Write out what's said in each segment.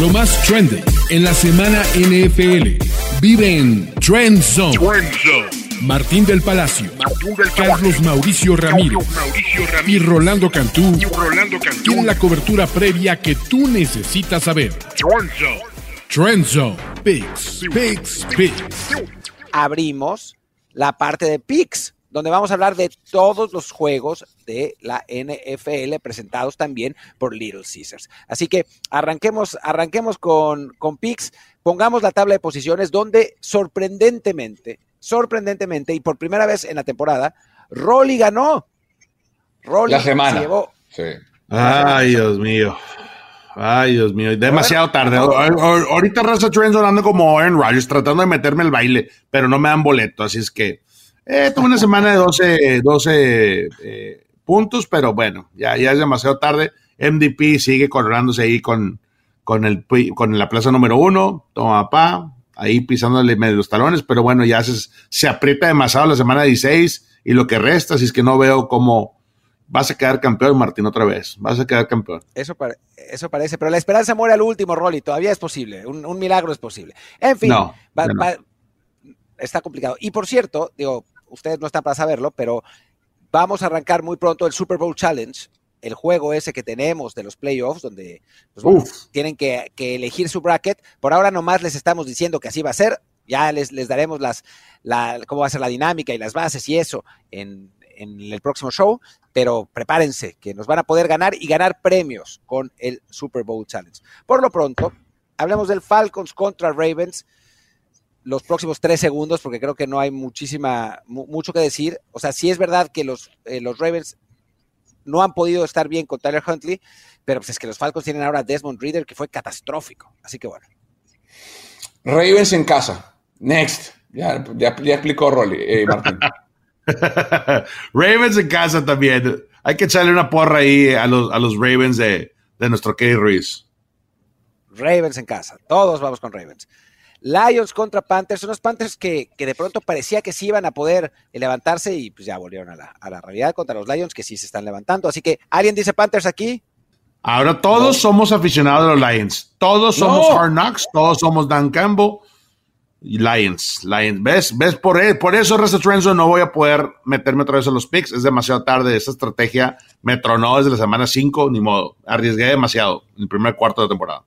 Lo más trendy en la semana NFL. Vive en Trend Zone. Martín del Palacio, Carlos Mauricio Ramírez, y Rolando Cantú, tienen la cobertura previa que tú necesitas saber. Trend Zone. Picks, picks, picks. Abrimos la parte de picks donde vamos a hablar de todos los juegos de la NFL presentados también por Little Caesars. Así que arranquemos, arranquemos con, con picks, pongamos la tabla de posiciones donde sorprendentemente, sorprendentemente y por primera vez en la temporada, Rolly ganó. Rolly la semana. llevó. Sí. Ay, Dios mío. Ay, Dios mío, demasiado tarde. Ahorita Russell Trent ando como Aaron Rodgers, tratando de meterme el baile, pero no me dan boleto, así es que eh, tuve una semana de 12, 12 eh, puntos, pero bueno, ya, ya es demasiado tarde. MDP sigue coronándose ahí con, con, el, con la plaza número uno, toma pa, ahí pisándole medio los talones, pero bueno, ya se, se aprieta demasiado la semana 16 y lo que resta, así es que no veo cómo vas a quedar campeón, Martín, otra vez, vas a quedar campeón. Eso, eso parece, pero la esperanza muere al último, Rolly, todavía es posible, un, milagro es posible. En fin, está complicado. Y por cierto, digo, ustedes no están para saberlo, pero vamos a arrancar muy pronto el Super Bowl Challenge, el juego ese que tenemos de los playoffs, donde pues, tienen que, elegir su bracket. Por ahora nomás les estamos diciendo que así va a ser. Ya les, les daremos las, la, cómo va a ser la dinámica y las bases y eso en, en el próximo show, pero prepárense, que nos van a poder ganar y ganar premios con el Super Bowl Challenge. Por lo pronto, hablemos del Falcons contra Ravens los próximos tres segundos, porque creo que no hay muchísima, mucho que decir. O sea, sí es verdad que los, eh, los Ravens no han podido estar bien con Tyler Huntley, pero pues es que los Falcons tienen ahora Desmond Reader, que fue catastrófico. Así que bueno. Ravens en casa. Next. Ya, ya, explicó Rolly, eh, Martín. Ravens en casa también. Hay que echarle una porra ahí a los, a los Ravens de, de nuestro Kelly Ruiz. Ravens en casa. Todos vamos con Ravens. Lions contra Panthers, unos Panthers que, de pronto parecía que sí iban a poder levantarse y pues ya volvieron a la, realidad contra los Lions que sí se están levantando. Así que, ¿alguien dice Panthers aquí? Ahora todos somos aficionados a los Lions. Todos somos Hard Knocks, todos somos Dan Campbell y Lions. Lions. ¿Ves? ¿Ves? Por, e, por eso, Resta Trenzo, no voy a poder meterme otra vez en los picks. Es demasiado tarde. Esta estrategia me tronó desde la semana 5, ni modo. Arriesgué demasiado en el primer cuarto de temporada.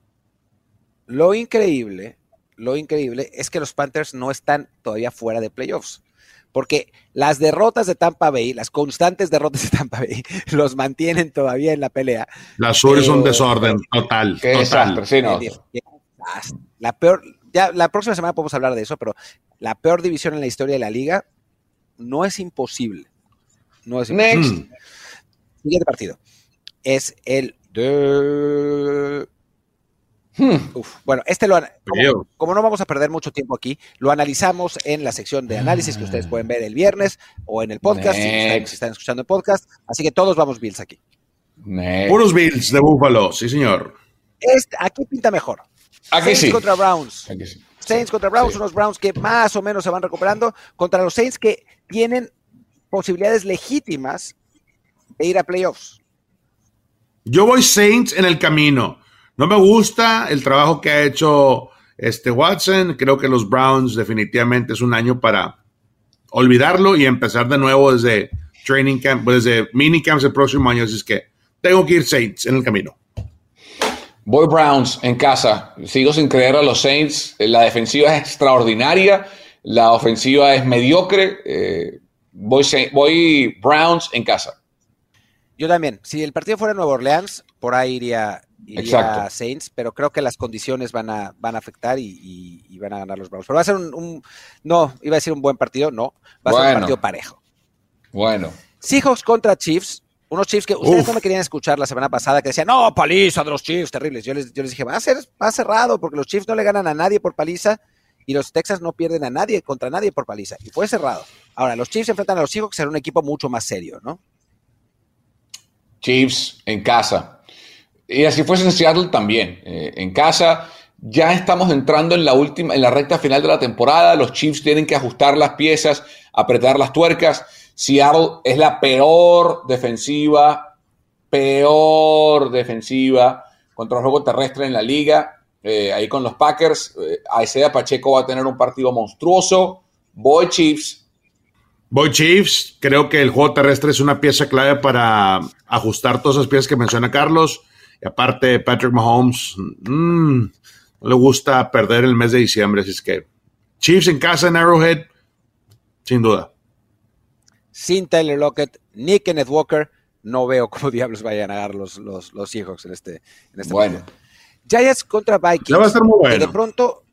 Lo increíble lo increíble es que los Panthers no están todavía fuera de playoffs. Porque las derrotas de Tampa Bay, las constantes derrotas de Tampa Bay, los mantienen todavía en la pelea. La sur es un desorden total. total. La peor, ya la próxima semana podemos hablar de eso, pero la peor división en la historia de la liga no es imposible. No es imposible. Next. Siguiente partido. Es el de Hmm. bueno, este lo como, no vamos a perder mucho tiempo aquí, lo analizamos en la sección de análisis que ustedes pueden ver el viernes o en el podcast, si están, escuchando el podcast. Así que todos vamos Bills aquí. Puros Bills de Buffalo, sí, señor. Este, aquí pinta mejor. Aquí Saints contra Browns. Saints contra Browns, unos Browns que más o menos se van recuperando contra los Saints que tienen posibilidades legítimas de ir a playoffs. Yo voy Saints en el camino. No me gusta el trabajo que ha hecho este Watson. Creo que los Browns definitivamente es un año para olvidarlo y empezar de nuevo desde training camp, desde mini camps el próximo año. Así es que tengo que ir Saints en el camino. Voy Browns en casa. Sigo sin creer a los Saints. La defensiva es extraordinaria. La ofensiva es mediocre. Eh, voy, voy Browns en casa. Yo también. Si el partido fuera Nueva Orleans, por ahí iría, iría Saints, pero creo que las condiciones van a, van a afectar y, van a ganar los Browns. Pero va a ser un, no, iba a decir un buen partido, no, va a ser un partido parejo. Bueno. Seahawks contra Chiefs, unos Chiefs que ustedes no me querían escuchar la semana pasada, que decían, no, paliza de los Chiefs, terribles. Yo les, yo les dije, va a ser va cerrado, porque los Chiefs no le ganan a nadie por paliza y los Texas no pierden a nadie contra nadie por paliza. Y fue cerrado. Ahora, los Chiefs enfrentan a los Seahawks, será un equipo mucho más serio, ¿no? Chiefs en casa. Y así fue en Seattle también. Eh, en casa ya estamos entrando en la última, en la recta final de la temporada. Los Chiefs tienen que ajustar las piezas, apretar las tuercas. Seattle es la peor defensiva, peor defensiva contra el juego terrestre en la liga. eh, ahí con los Packers. Eh, Pacheco va a tener un partido monstruoso. Voy Chiefs. Voy Chiefs. Creo que el juego terrestre es una pieza clave para ajustar todas esas piezas que menciona Carlos. Y aparte, Patrick Mahomes mm, no le gusta perder el mes de diciembre. Así es que Chiefs en casa en Arrowhead, sin duda. Sin Tyler Lockett, ni Kenneth Walker, no veo cómo diablos vayan a ganar los, los, los Seahawks en este, en este Bueno. Giants contra Vikings. Ya va a ser muy bueno. que de pronto,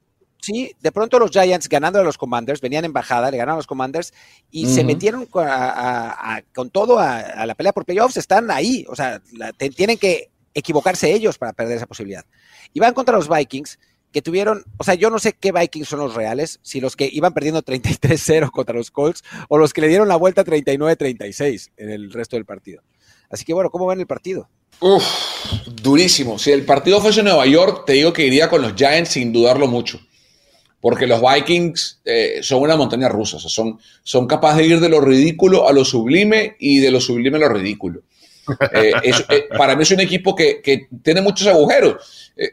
sí, de pronto los Giants ganando a los Commanders, venían en bajada, le ganaron a los Commanders y se metieron con, a- a- a- con todo a, a la pelea por playoffs, están ahí, o sea, la- te- tienen que equivocarse ellos para perder esa posibilidad. Y van contra los Vikings, que tuvieron, o sea, yo no sé qué Vikings son los reales, si los que iban perdiendo 33-0 contra los Colts o los que le dieron la vuelta 39-36 en el resto del partido. Así que bueno, ¿cómo ven el partido? Uf, durísimo. Si el partido fuese en Nueva York, te digo que iría con los Giants sin dudarlo mucho. Porque los Vikings eh, son una montaña rusa. o sea, son, son capaces de ir de lo ridículo a lo sublime y de lo sublime a lo ridículo. Eh, eh, para mí es un equipo que, tiene muchos agujeros. Eh,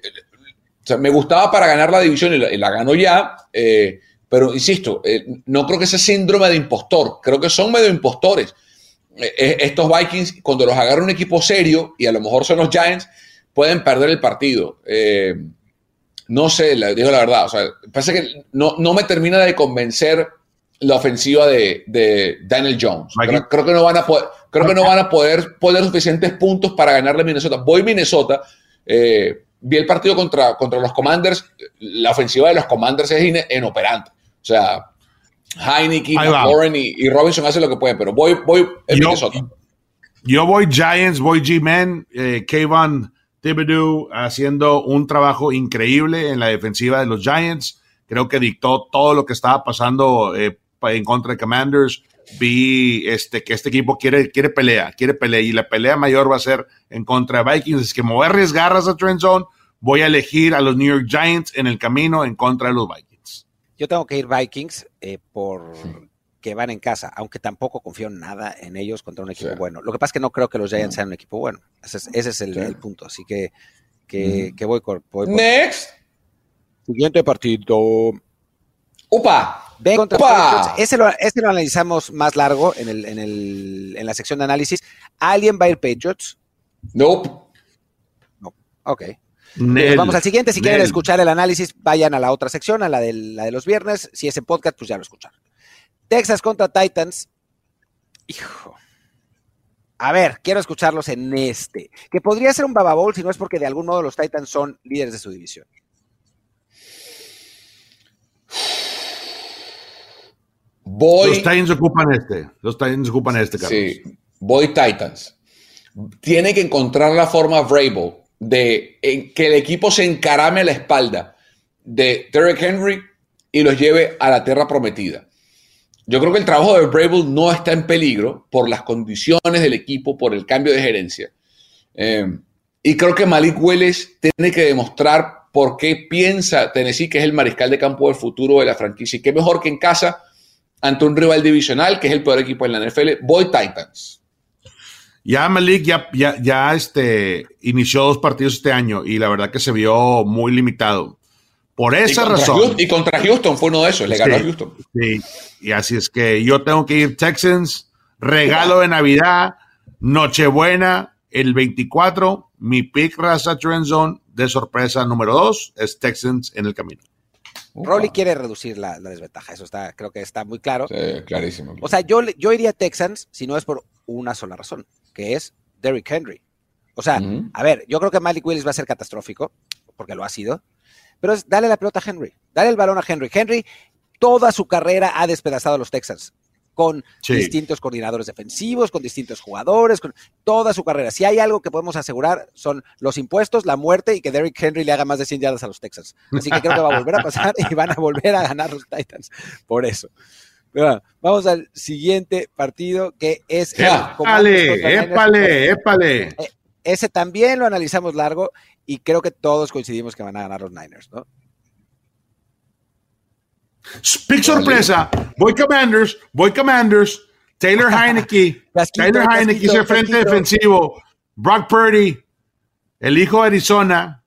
sea, me gustaba para ganar la división y la, y ganó ya. pero insisto, no creo que ese síndrome de impostor. Creo que son medio impostores. Estos Vikings, cuando los agarra un equipo serio, y a lo mejor son los Giants, pueden perder el partido. No sé, le digo la verdad. O sea, parece que no me termina de convencer la ofensiva de, de Daniel Jones. Creo, creo que no van a poder, creo que no van a poder poner suficientes puntos para ganarle a Minnesota. Voy Minnesota. eh, vi el partido contra, contra los Commanders. La ofensiva de los Commanders es inoperante. O sea, Heineken. McLaurin y, y Robinson hacen lo que pueden, pero voy, voy en Yo- Minnesota. Yo voy Giants, voy G-Men, eh, Kayvon Thibodeau haciendo un trabajo increíble en la defensiva de los Giants. Creo que dictó todo lo que estaba pasando eh, en contra de Commanders. Vi este, que este equipo quiere, quiere pelea, quiere pelea y la pelea mayor va a ser en contra de Vikings. Es que me voy a arriesgar a Trend Zone. Voy a elegir a los New York Giants en el camino en contra de los Vikings. Yo tengo que ir Vikings eh, por que van en casa, aunque tampoco confío nada en ellos contra un equipo Sí. bueno. Lo que pasa es que no creo que los Giants sean un equipo bueno. Ese es, ese es el, Sí. el punto. Así que, que, que voy, por, voy por- Next. Siguiente partido. Upa. Ven contra. Patriots. Ese lo, ese lo analizamos más largo en, el, en, el, en la sección de análisis. ¿Alguien va a ir Patriots? Nope. Ok. Nel, Pues vamos al siguiente. Si quieren escuchar el análisis, vayan a la otra sección, a la, del- la de los viernes. Si es en podcast, pues ya lo escucharon. Texas contra Titans. Hijo. A ver, quiero escucharlos en este. Que podría ser un Baba Bowl si no es porque de algún modo los Titans son líderes de su división. Voy. Los Titans ocupan este. Los Titans ocupan este, Carlos. Sí, voy Titans. Tiene que encontrar la forma Vrabel de en que el equipo se encarame a la espalda de Derrick Henry y los lleve a la tierra prometida. Yo creo que el trabajo de Vrabel no está en peligro por las condiciones del equipo, por el cambio de gerencia. Eh, y creo que Malik Willis tiene que demostrar por qué piensa Tennessee que es el mariscal de campo del futuro de la franquicia. Y qué mejor que en casa ante un rival divisional que es el peor equipo en la NFL. Voy Titans. Ya Malik ya, ya, ya este, inició dos partidos este año y la verdad que se vio muy limitado. Por esa razón. Houston- y contra Houston fue uno de esos, le ganó Sí. a Houston. Sí, y así es que yo tengo que ir Texans, regalo de Navidad, Nochebuena, el 24, mi pick raza trend zone de sorpresa número 2 es Texans en el camino. Rolly quiere reducir la, la desventaja. Eso está, creo que está muy claro. Sí, clarísimo. O sea, yo, yo iría a Texans si no es por una sola razón, que es Derrick Henry. O sea, a ver, yo creo que Malik Willis va a ser catastrófico, porque lo ha sido, pero es dale la pelota a Henry, dale el balón a Henry. Henry toda su carrera ha despedazado a los Texans con Sí. distintos coordinadores defensivos, con distintos jugadores, con toda su carrera. Si hay algo que podemos asegurar son los impuestos, la muerte y que Derrick Henry le haga más de 100 yardas a los Texans. Así que creo que va a volver a pasar y van a volver a ganar los Titans por eso. Bueno, vamos al siguiente partido que es ¡Épale, épale, épale! Ese también lo analizamos largo y creo que todos coincidimos que van a ganar los Niners, ¿no? Pick sorpresa, voy Commanders, voy Commanders, Taylor Heineke, Casquito, Taylor Heineke casquito, es el frente casquito. defensivo, Brock Purdy, el hijo de Arizona,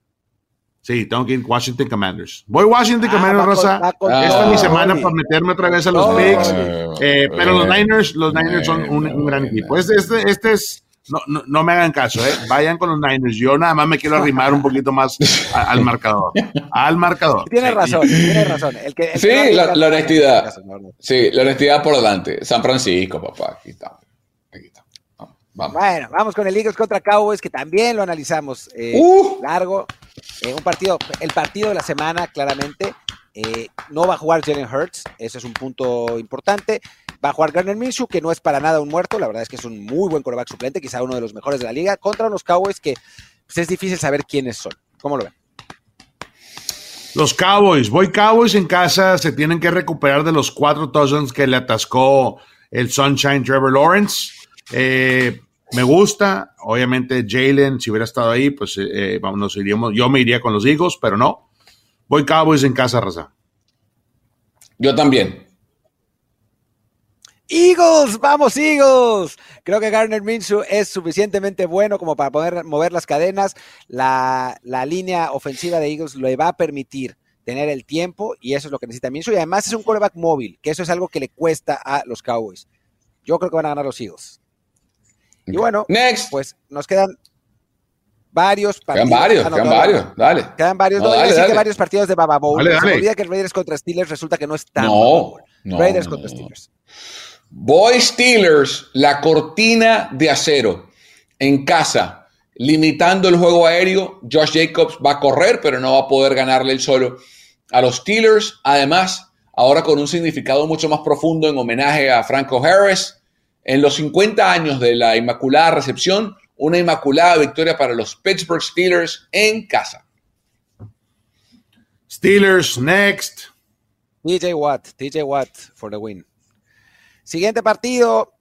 Sí, tengo que ir Washington Commanders. Voy Washington ah, Commanders, Rosa. Esta es mi semana para meterme otra vez a los picks. Eh, pero los Niners, los Niners son un, gran equipo. Este, este, este es no, no, no, me hagan caso, ¿eh? vayan con los Niners. Yo nada más me quiero arrimar un poquito más al marcador. Al marcador. Tienes razón, tienes razón. El que, sí, la, honestidad. sí, la honestidad por delante. San Francisco, papá. Aquí está. Aquí está. Vamos. Bueno, vamos con el Eagles contra Cowboys, que también lo analizamos eh, uh. largo. Eh, un partido, el partido de la semana, claramente. Eh, no va a jugar Jalen Hurts, ese es un punto importante. Va a jugar Garner Minshew, que no es para nada un muerto, la verdad es que es un muy buen coreback suplente, quizá uno de los mejores de la liga, contra unos Cowboys que pues, es difícil saber quiénes son. ¿Cómo lo ven? Los Cowboys, voy Cowboys en casa, se tienen que recuperar de los cuatro touchdowns que le atascó el Sunshine Trevor Lawrence. Eh, me gusta, obviamente Jalen, si hubiera estado ahí, pues eh, nos iríamos, yo me iría con los Eagles, pero no. Voy Cowboys en casa, Raza. Yo también. Eagles, vamos Eagles. Creo que Garner Minshew es suficientemente bueno como para poder mover las cadenas. La, línea ofensiva de Eagles le va a permitir tener el tiempo y eso es lo que necesita Minshew. Y además es un quarterback móvil, que eso es algo que le cuesta a los Cowboys. Yo creo que van a ganar los Eagles. Y bueno, Next. pues nos quedan varios partidos. Quedan varios, quedan varios, dale. Quedan varios, no, dale, varios partidos de Baba Bowl. Se olvida que el Raiders contra Steelers resulta que no está. No, Raiders contra Steelers. Boy Steelers, la cortina de acero en casa, limitando el juego aéreo. Josh Jacobs va a correr, pero no va a poder ganarle el solo a los Steelers. Además, ahora con un significado mucho más profundo en homenaje a Franco Harris. En los 50 años de la Inmaculada Recepción, una inmaculada victoria para los Pittsburgh Steelers en casa. Steelers next. TJ Watt, TJ Watt for the win. Siguiente partido,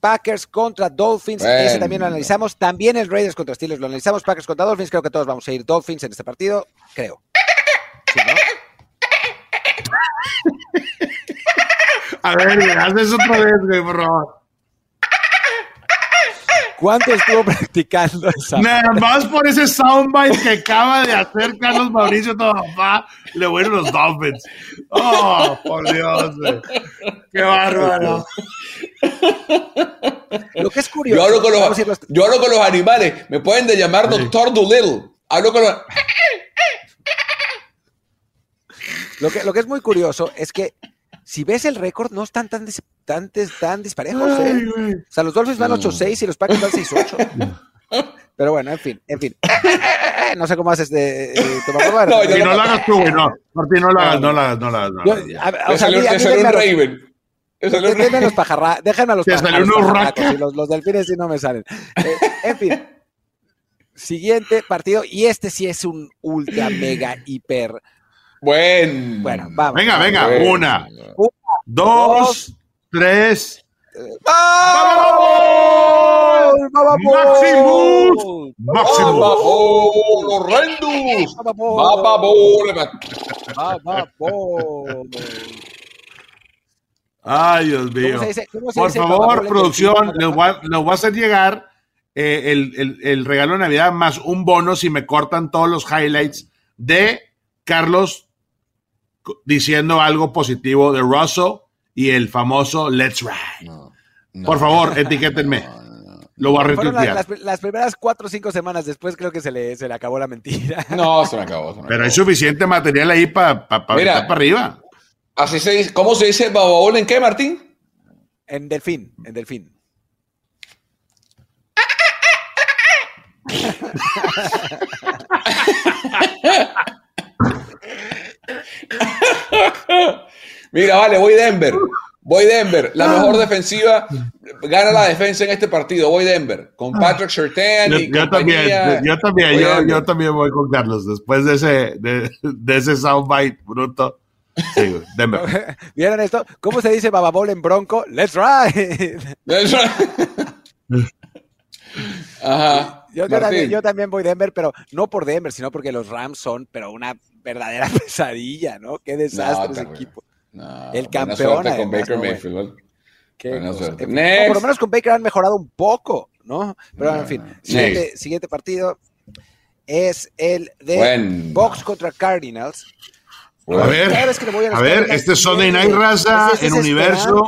Packers contra Dolphins. Ese también lo analizamos. También el Raiders contra Steelers lo analizamos. Packers contra Dolphins. Creo que todos vamos a ir Dolphins en este partido. Creo. a ver, haces otra vez, güey, por favor. ¿Cuánto estuvo practicando esa? Nada más por ese soundbite que acaba de hacer Carlos Mauricio todo papá, le voy a los Dolphins. Oh, por Dios, qué bárbaro. Lo que es curioso. Yo hablo con los, yo hablo con los animales. Me pueden de llamar Doctor Doolittle. Hablo con los. Lo que, lo que es muy curioso es que si ves el récord, no están tan, tan, tan disparejos. ¿eh? O sea, los Dolphins van 8-6 y los Packers van 6-8. Pero bueno, en fin, en fin. No sé cómo haces de, No, no, no lo hagas tú, güey, no. Martín, no lo hagas, no lo hagas, no lo hagas. No, o sea, salió, un Raven. Déjenme los pajarra, déjenme a los pajarracos. Los, los delfines sí no me salen. Eh, en fin. Siguiente partido, y este sí es un ultra, mega, hiper Buen. Bueno, vamos. Venga, venga. Una, dos, tres. ¡Vamos! ¡Maximus! ¡Maximus! ¡Horrendus! Ay, Dios mío. Por favor, producción, les voy, a, voy, a, hacer llegar eh, el, el, el regalo de Navidad más un bono si me cortan todos los highlights de Carlos diciendo algo positivo de Russell y el famoso Let's Ride. Por favor, etiquétenme. Lo voy a retuitear. Las, primeras cuatro o cinco semanas después creo que se le, se le acabó la mentira. No, se me acabó. Pero hay suficiente material ahí para pa, para arriba. Así se dice, ¿Cómo se dice babaol en qué, Martín? En delfín, en delfín. Mira, vale, voy Denver. Voy Denver. La mejor defensiva gana la defensa en este partido. Voy Denver. Con Patrick Surtain y yo, también, yo también, yo, también voy con Carlos. Después de ese, de, ese soundbite bruto. Sí, Denver. ¿Vieron esto? ¿Cómo se dice bababol en bronco? Let's ride. Let's ride. Ajá. Yo, también, yo, también, voy Denver, pero no por Denver, sino porque los Rams son, pero una verdadera pesadilla, ¿no? Qué desastre ese equipo. el campeón. con Baker Mayfield. por lo menos con Baker han mejorado un poco, ¿no? Pero en fin, siguiente, siguiente partido. es el de Box contra Cardinals. A ver, a, ver, este es Sunday Night Raza en Universo.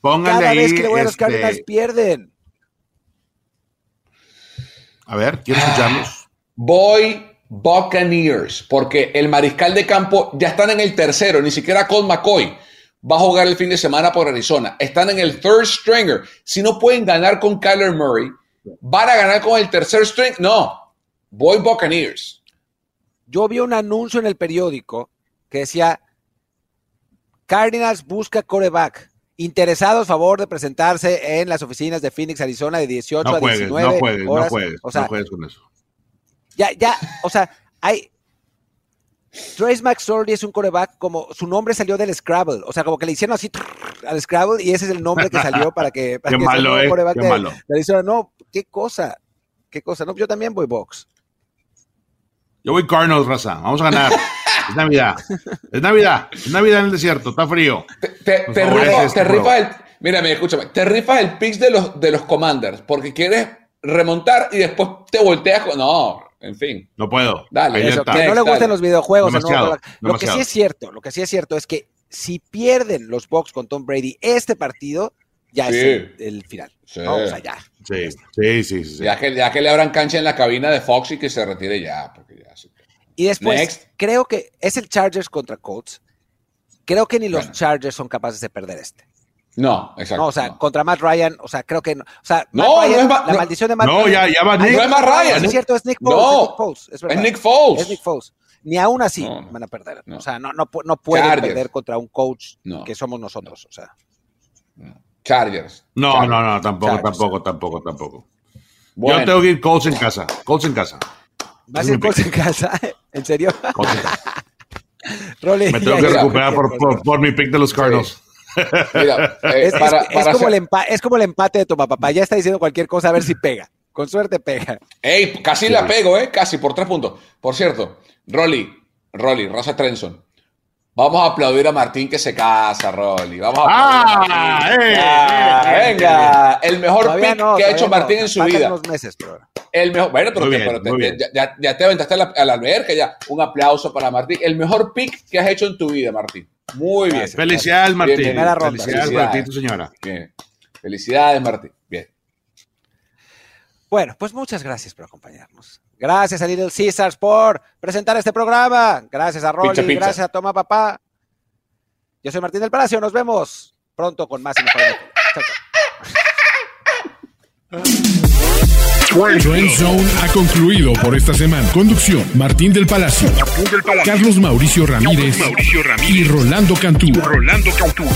Pónganle Cada ahí. vez que le voy a los Cardinals este, pierden. A ver, quiero escucharlos. Voy Buccaneers, porque el mariscal de campo ya están en el tercero, ni siquiera Colt McCoy va a jugar el fin de semana por Arizona. Están en el third stringer. Si no pueden ganar con Kyler Murray, van a ganar con el tercer string. No, voy Buccaneers. Yo vi un anuncio en el periódico que decía Cardinals busca coreback. Interesados, a favor de presentarse en las oficinas de Phoenix, Arizona, de 18 a 19 no juegues, No juegues, o sea, no juegues con eso. Ya, ya, o sea, hay. Trace McSorley es un coreback como su nombre salió del Scrabble, o sea, como que le hicieron así al Scrabble y ese es el nombre que salió para que. Para qué malo, eh, qué malo. no, qué cosa, qué cosa. No, yo también voy box. Yo voy Cardinals, raza. Vamos a ganar. Es Navidad. Es Navidad. Es Navidad en el desierto. Está frío. Te, te, rifa, el. Mírame, escúchame. Te rifas el pitch de los, de los Commanders porque quieres remontar y después te volteas con. No, en fin. No puedo. Dale, que no le gusten los videojuegos. lo que sí es cierto, lo que sí es cierto es que si pierden los Bucks con Tom Brady este partido, ya es el, final. Sí. O sea, ya. Sí, sí, sí. Ya, que, ya que le abran cancha en la cabina de Fox y que se retire ya. Porque ya y después, creo que es el Chargers contra Colts. Creo que ni los Chargers son capaces de perder este. No, exacto. No, o sea, contra Matt Ryan, o sea, creo que no. O sea, no, no es la maldición de Matt no, Ryan. No, ya, ya va Nick. No es Matt Ryan. es cierto, es Nick Foles. No, es Nick Foles. Es, es, Nick Foles. Es Nick Foles. Ni aún así van a perder. O sea, no, no, no pueden perder contra un coach que somos nosotros. O sea. Chargers. No, no, no, tampoco, tampoco, tampoco, tampoco. Yo tengo que ir Colts en casa. Colts en casa. ¿Vas a ir Colts en casa? ¿En serio? Rolly, Me tengo que recuperar por, por, mi pick de los Cardinals. Mira, eh, es, como el es, como el empate de tu papá. Ya está diciendo cualquier cosa a ver si pega. Con suerte pega. Ey, casi la pego, ¿eh? Casi por tres puntos. Por cierto, Rolly, Rolly, Rosa Trenson. Vamos a aplaudir a Martín que se casa, Rolly. Vamos a ah, eh, ah, eh, venga, el mejor pick que ha hecho Martín en su vida. Unos meses, pero... El mejor, bueno, pero, ya, ya, te aventaste a la, a la alberca, ya. Un aplauso para Martín. El mejor pick que has hecho en tu vida, Martín. Muy bien. Felicidades, Martín. Felicidades, Martín, tu señora. Bien. Felicidades, Martín. Bueno, pues muchas gracias por acompañarnos. Gracias a Little Caesars por presentar este programa. Gracias a Rolly, gracias a Toma Papá. Yo soy Martín del Palacio. Nos vemos pronto con más información. Chao, chao. Trend Zone ha concluido por esta semana. Conducción: Martín del Palacio, Carlos Mauricio Ramírez, y Rolando Cantú.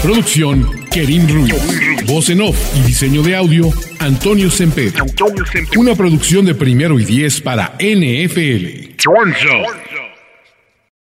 Producción: Kerim Ruiz. Voz en off y diseño de audio: Antonio Semper. Una producción de primero y diez para NFL. Trend Zone.